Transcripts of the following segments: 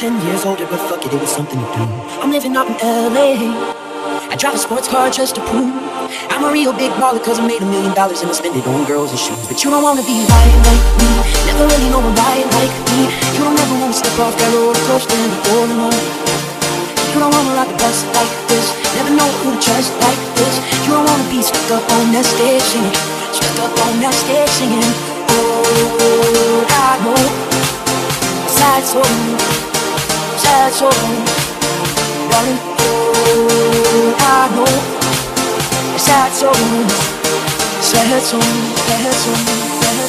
10 years older, but fuck it, it was something to do. I'm living out in LA. I drive a sports car just to prove I'm a real big baller cause I made a million dollars and I spend it on girls and shoes. But you don't wanna be right like me, never really know a right like me. You don't ever wanna step off that roller coaster and be all alone. You don't wanna ride the bus like this, never know who to trust like this. You don't wanna be stuck up on that stage singing, stuck up on that stage singing. Oh, I know, sad soul, soul, darling. Oh, I know, soul, sad soul, sad soul,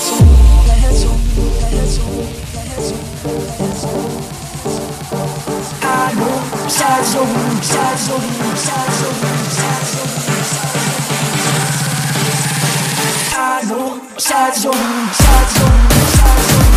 sad. I know, sad sad sad. I know, sad soul, sad soul, sad soul.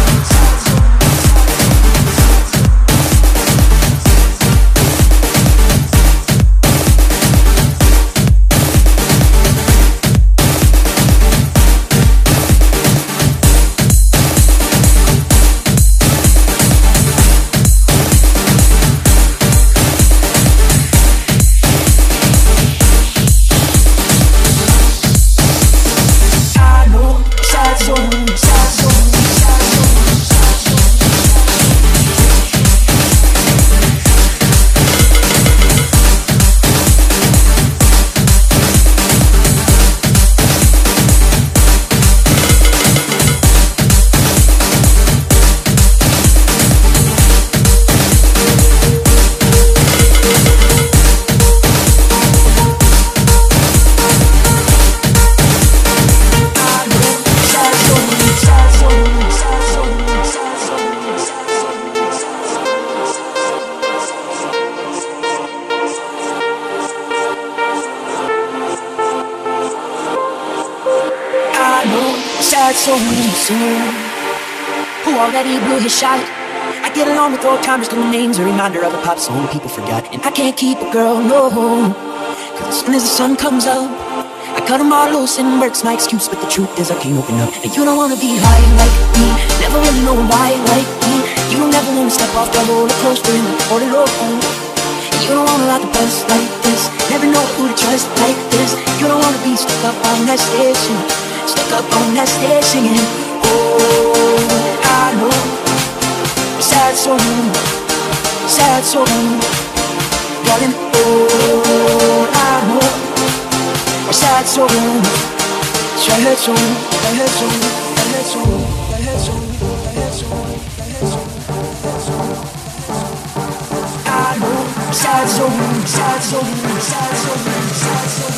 Old little names, a reminder of a pop song people forgot. And I can't keep a girl, no, cause as soon as the sun comes up, I cut them all loose and work's my excuse, but the truth is I can't open up. And you don't wanna be high like me, never really know why like me. You don't ever wanna step off that roller coaster and report it home. You don't wanna ride the bus like this, never know who to trust like this. You don't wanna be stuck up on that station, stuck up on that singing. Oh, I know, sad soul, sad soul, darling. Oh, I know sad soul, sad soul, sad soul, sad soul, sad soul, sad soul, sad soul. I know, sad soul, sad soul, sad soul, sad soul.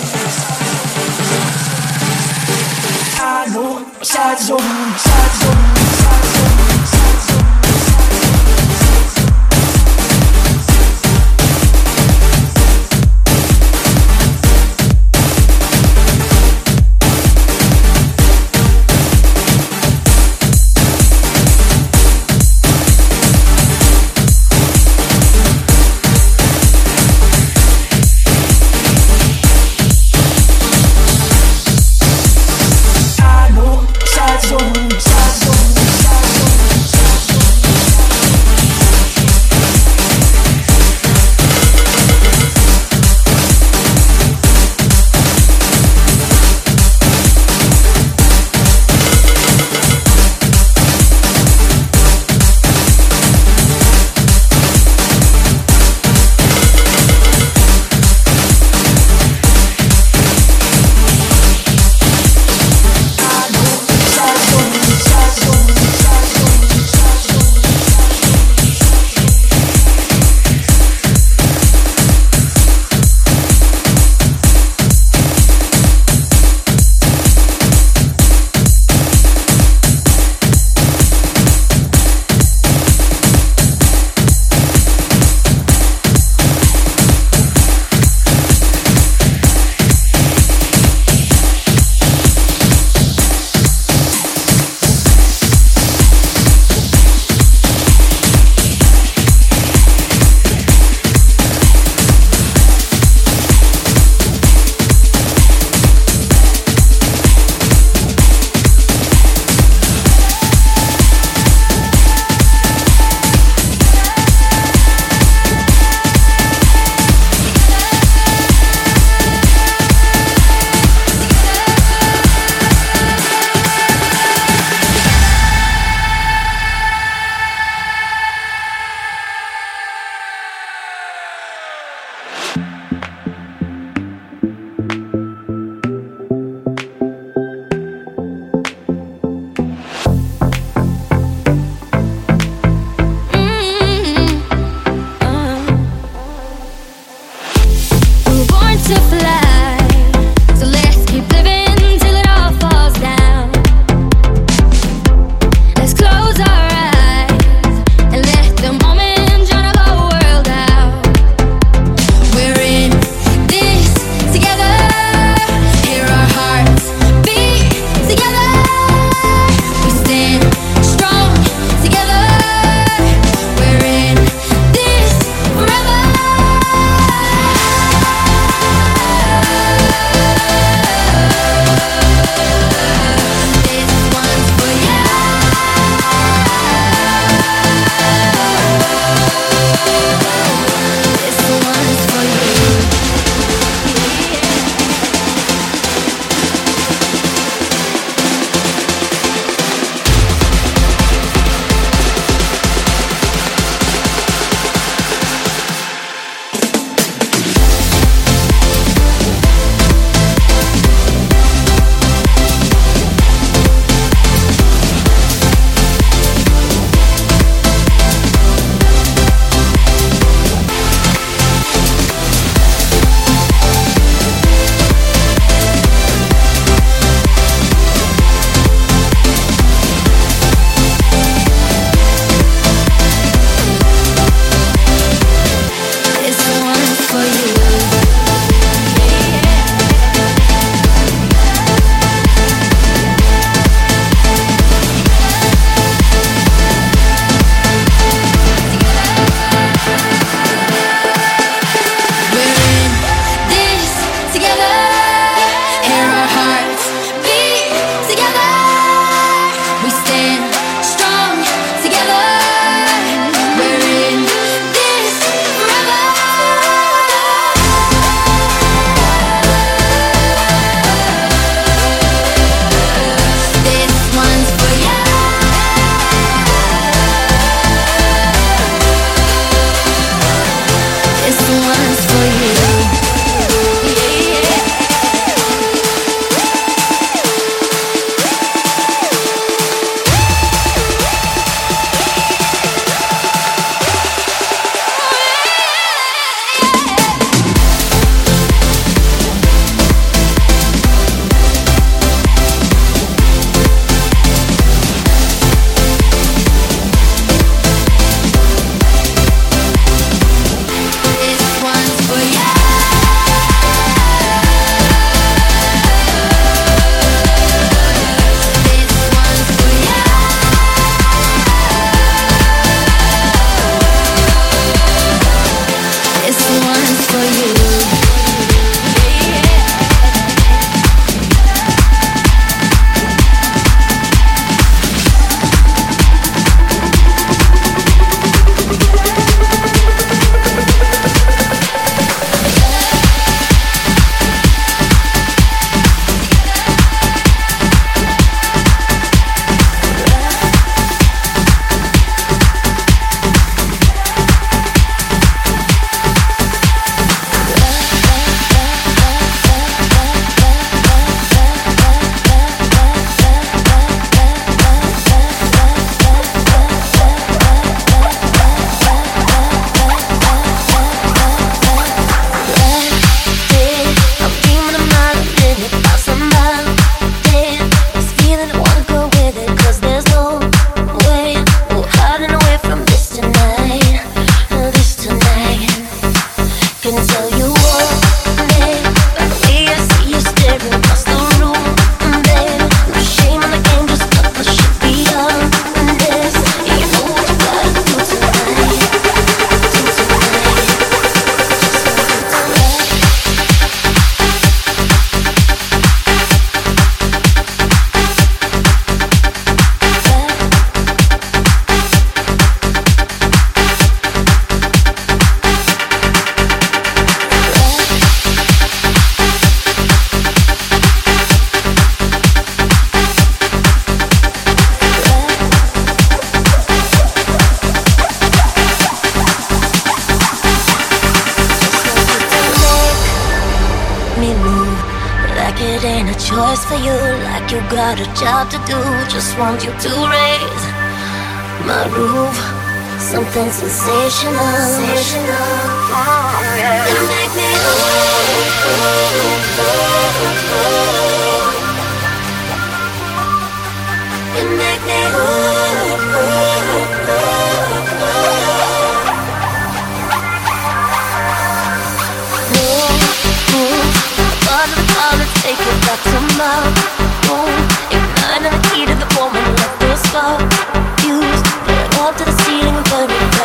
I know, sad soul, sad soul, want you to raise my roof. Something sensational. sensational. Oh, yeah. You make me oh, oh, oh, You make me oh, oh, oh, oh. Move, move, all take it back to my room the key to the woman that feels spark. used. Put it all to the ceiling, burning.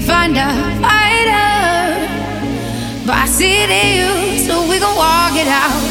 Can't find a fighter, but I see it in you, so we gon' walk it out.